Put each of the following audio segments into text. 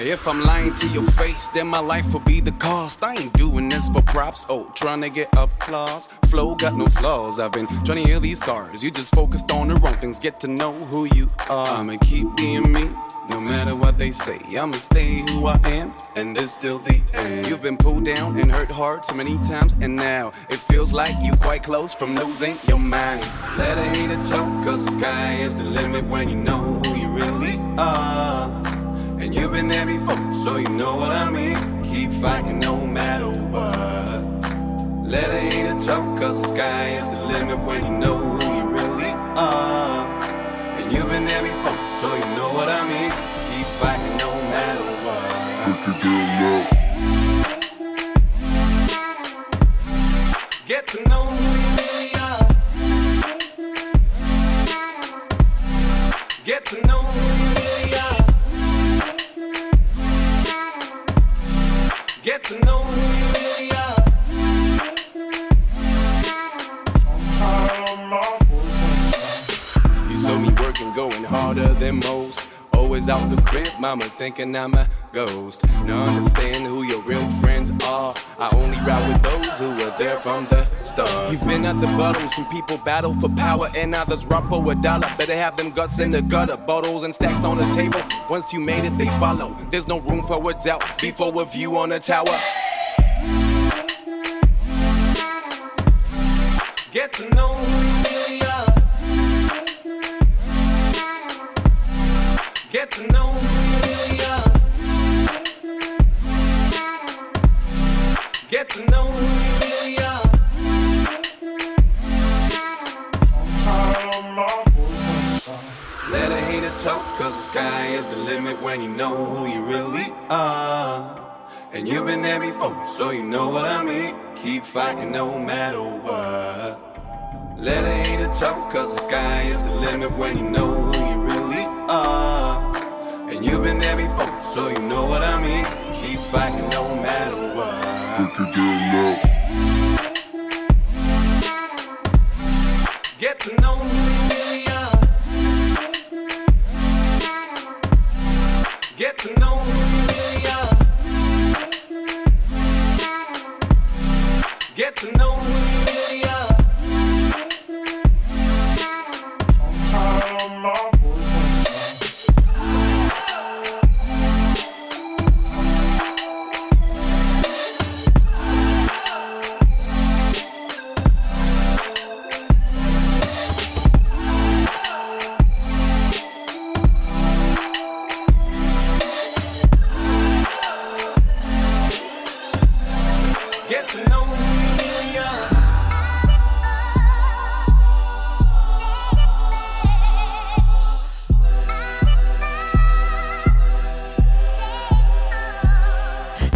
If I'm lying to your face, then my life will be the cost. I ain't doing this for props, oh, trying to get applause. Flow got no flaws. I've been trying to heal these scars. You just focused on the wrong things. Get to know who you are. I'ma keep being me. No matter what they say, I'ma stay who I am, and this still the end. You've been pulled down and hurt hard so many times, and now it feels like you quite close from losing your mind. Let a hater talk, cause the sky is the limit when you know who you really are. And you've been there before, so you know what I mean. Keep fighting no matter what. Let a hater talk, cause the sky is the limit when you know who you really are. And you've been there before, so you know what I mean. Keep fighting no matter what. Get to know who you really are. Get to know who you really are. Get to know who you really are. Saw me working, going harder than most. Always out the crib, mama thinking I'm a ghost. Now understand who your real friends are. I only ride with those who were there from the start. You've been at the bottom, some people battle for power, and others rob for a dollar. Better have them guts in the gutter, bottles and stacks on the table. Once you made it, they follow. There's no room for a doubt before a view on a tower. Get to know Get to know who you really are. Let a hater talk, cause the sky is the limit when you know who you really are. And you've been there before, so you know what I mean. Keep fighting no matter what. Let a hater talk, cause the sky is the limit when you know who you really are. And you've been there before, so you know what I mean. Keep fighting no matter what. Get to know who. Get to know who. Get to know Get to know you.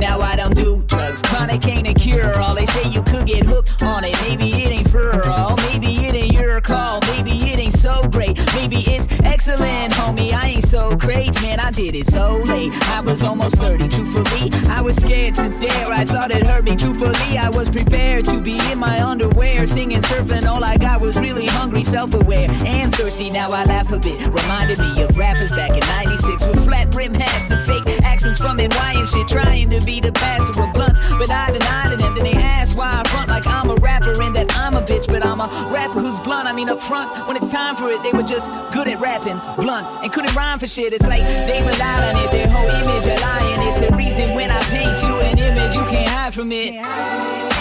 Now I don't do drugs, ain't a cure all. They say you could get hooked on it. Maybe it ain't for all. Maybe it ain't your call. Maybe it ain't so great. Maybe it's excellent, homie. I ain't great, man. I did it so late. I was almost 30. Truthfully, I was scared since there. I thought it hurt me. Truthfully, I was prepared to be in my underwear, singing, surfing. All I got was really hungry, self-aware, and thirsty. Now I laugh a bit. Reminded me of rappers back in '96 with flat brim hats and fake accents from NY and shit, trying to be the passer of blunts. But I denied it, and then they asked why I front like I'm a rapper and that I'm a bitch. But I'm a rapper who's blunt. I mean, up front, when it's time for it, they were just good at rapping blunts and couldn't rhyme for shit. It's like they relied on it, their whole image a lying. It's the reason when I paint you an image, you can't hide from it.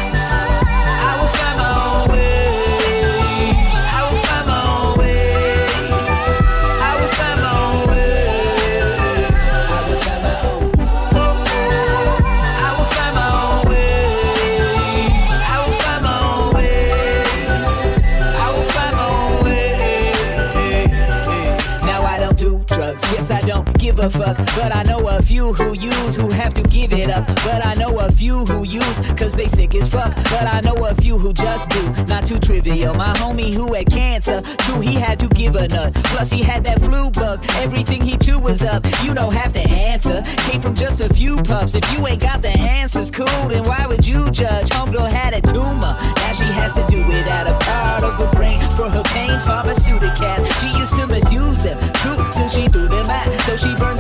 A fuck. But I know a few who use who have to give it up. But I know a few who use cause they sick as fuck. But I know a few who just do. Not too trivial. My homie who had cancer, true, he had to give a nut. Plus, he had that flu bug. Everything he chewed was up. You don't have to answer. Came from just a few puffs. If you ain't got the answers, cool, then why would you judge? Homegirl had a tumor. Now she has to do without a part of her brain for her pain. Pharmaceutical. She used to misuse them. True, till she threw them out. So she burns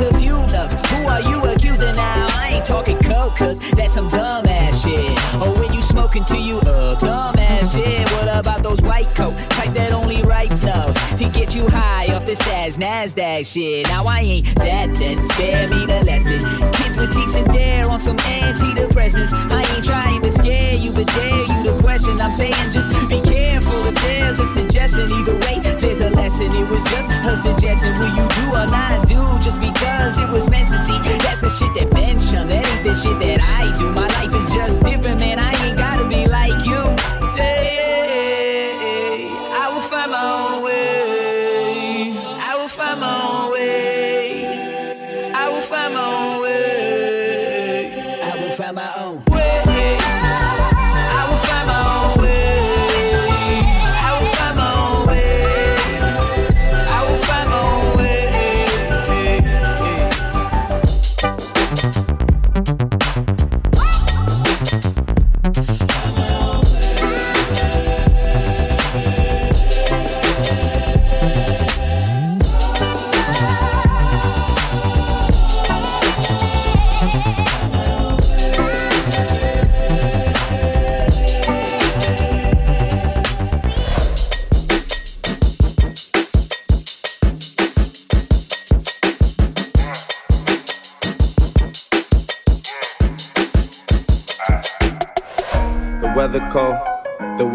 cause that's some dumb ass shit. Or when you smoking to you, uh, dumb ass shit. What about those white coat type that only writes notes to get you high off the stats, NASDAQ shit? Now I ain't that, then spare me the lesson. Kids with cheeks and dare on some antidepressants. I ain't trying to scare you, but dare you to question. I'm saying just be careful if there's a suggestion. Either way, there's a lesson. It was just a suggestion. Will you do or not do just because it was meant to see? That's the shit that Ben Shun. That ain't the shit that I do. My life is just different, man. I Say,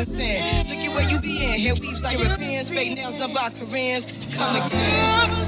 is a sin. Look at where you be in. Hair weaves like Europeans, fake nails done by Koreans. Come again.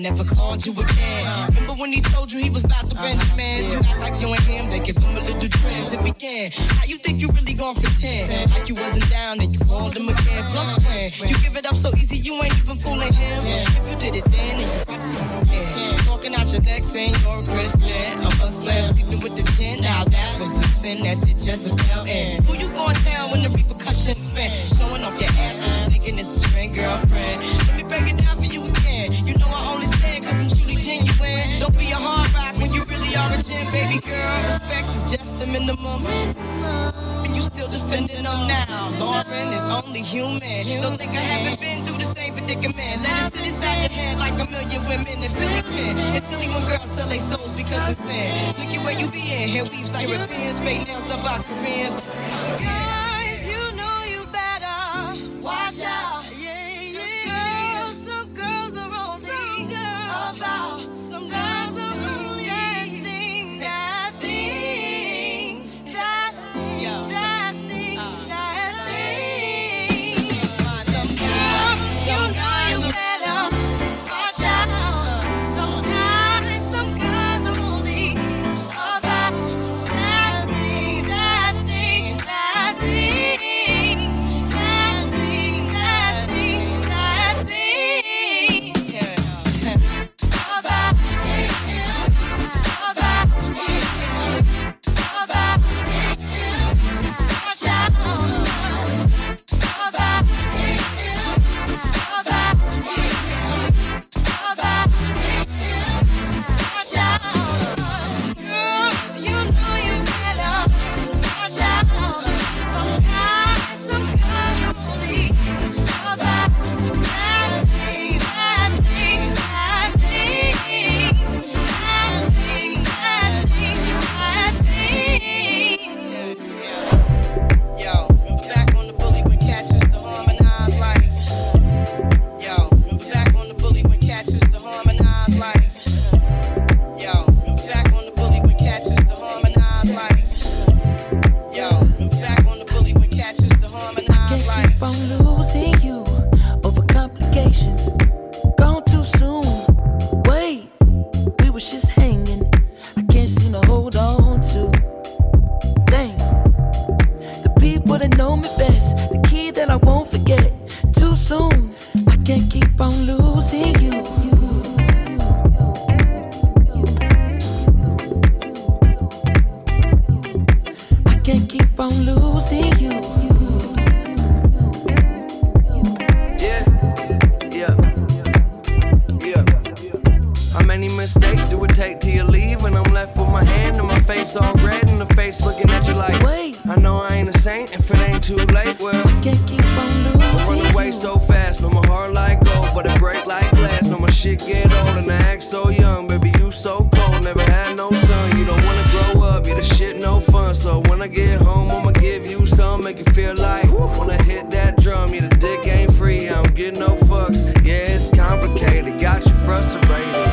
never called you again. Remember when he told you he was about to Benjamins? You act like you and him, they give him a little trend to begin. How you think you really gon' pretend? Like you wasn't down and you called him again. Plus when you give it up so easy, you ain't even fooling him. If you did it then, and you probably again. Talking out your neck saying you're a Christian. I'm a slam, sleeping with the gin. Now that was the sin that the Jezebel in. Who you going tell when the repercussions spent? Showing off your ass cause you're thinking it's a trend, girlfriend. Let me break it down for you again. You know I only stand cause I'm truly genuine. Don't be a hard rock when you really are a gem, baby girl. Respect is just a minimum. And you still defending them now. Lauryn is only human. Don't think I haven't been through the same predicament. Let it sit inside your head like a million women in Philly. It's silly when girls sell their souls because it's sin. Look at where you be in. Hair weaves like Europeans, fake nails done by Koreans. When I get home, I'ma give you some, make you feel like. When I hit that drum, yeah, the dick ain't free, I'm getting get no fucks. Yeah, it's complicated, got you frustrated.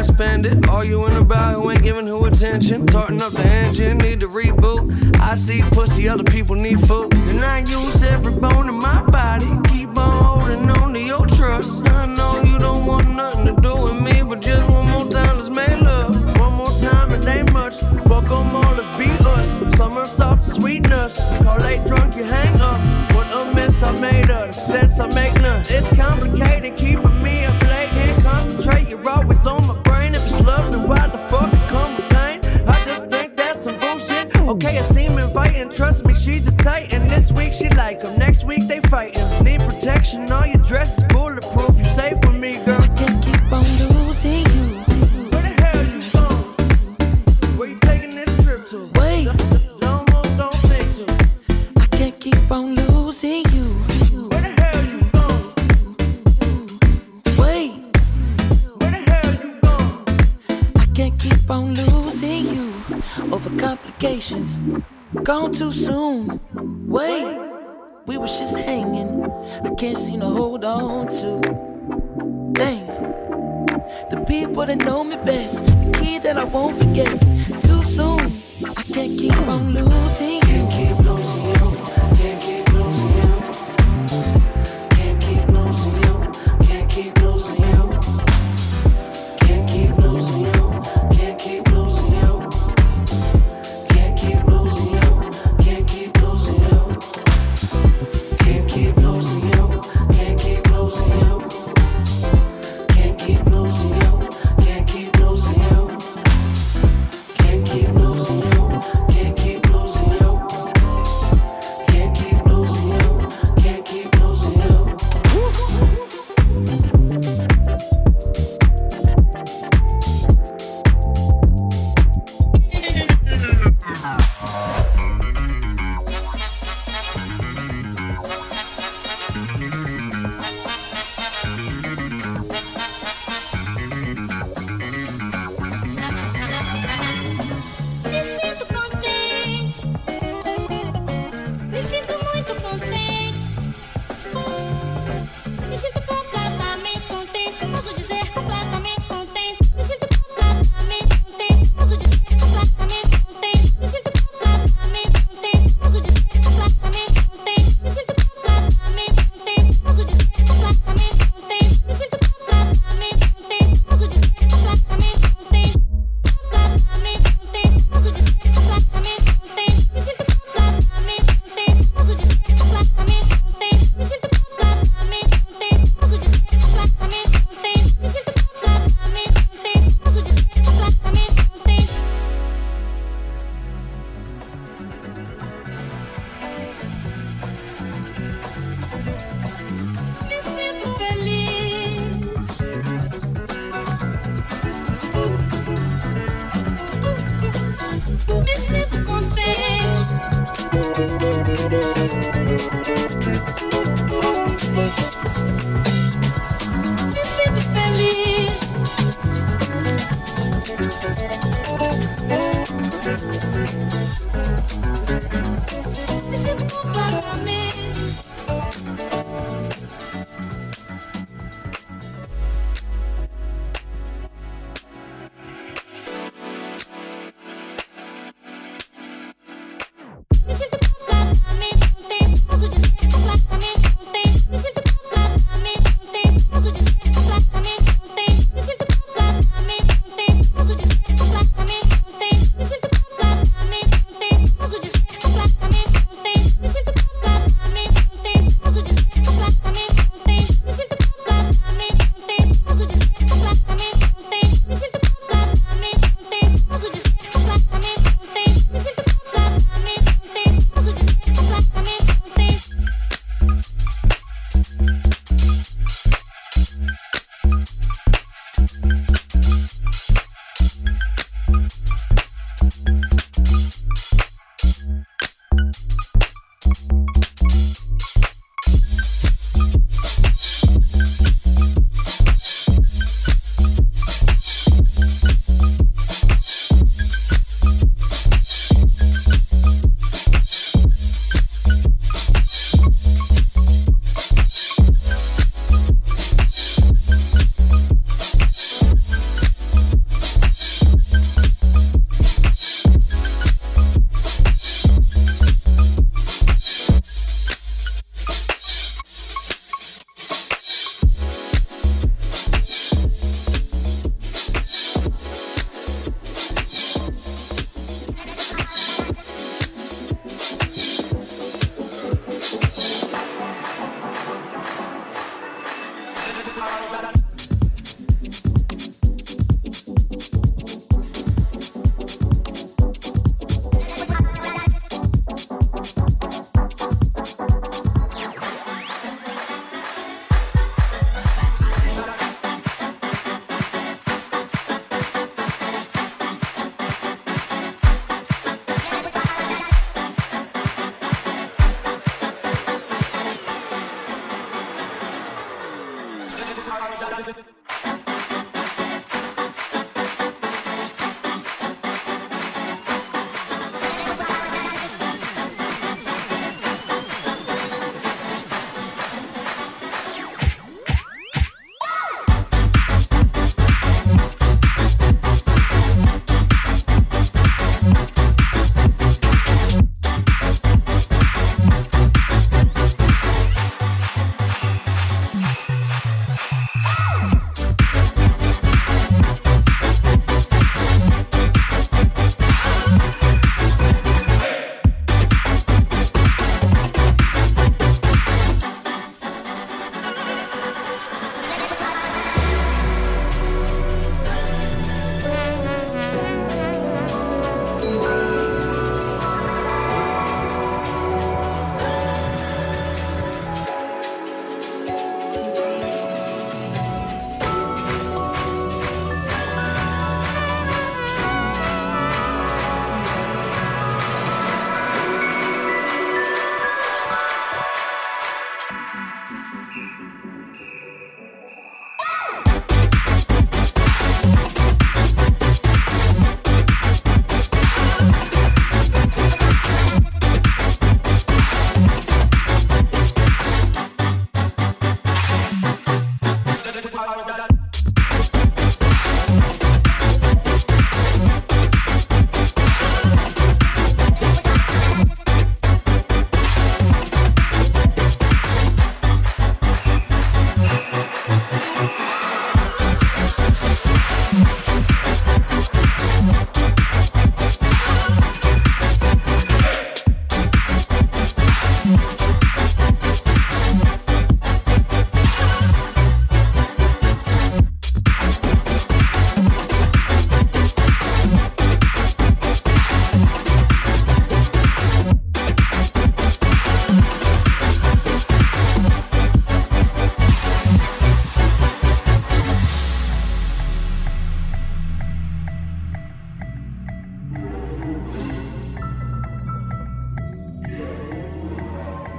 I spend it. All you in about who ain't giving who attention. Tarting up the engine, need to reboot. I see pussy, other people need food. And I use every bone in my body. Keep on holding on to your trust. I know you don't want nothing to do with me, but just one more time, let's make love. One more time, it ain't much. Welcome on, let's be us. Summer soft sweetness. Call late drunk, you hang up. What a mess I made of. Sense I make none. It's complicated, keep Oh.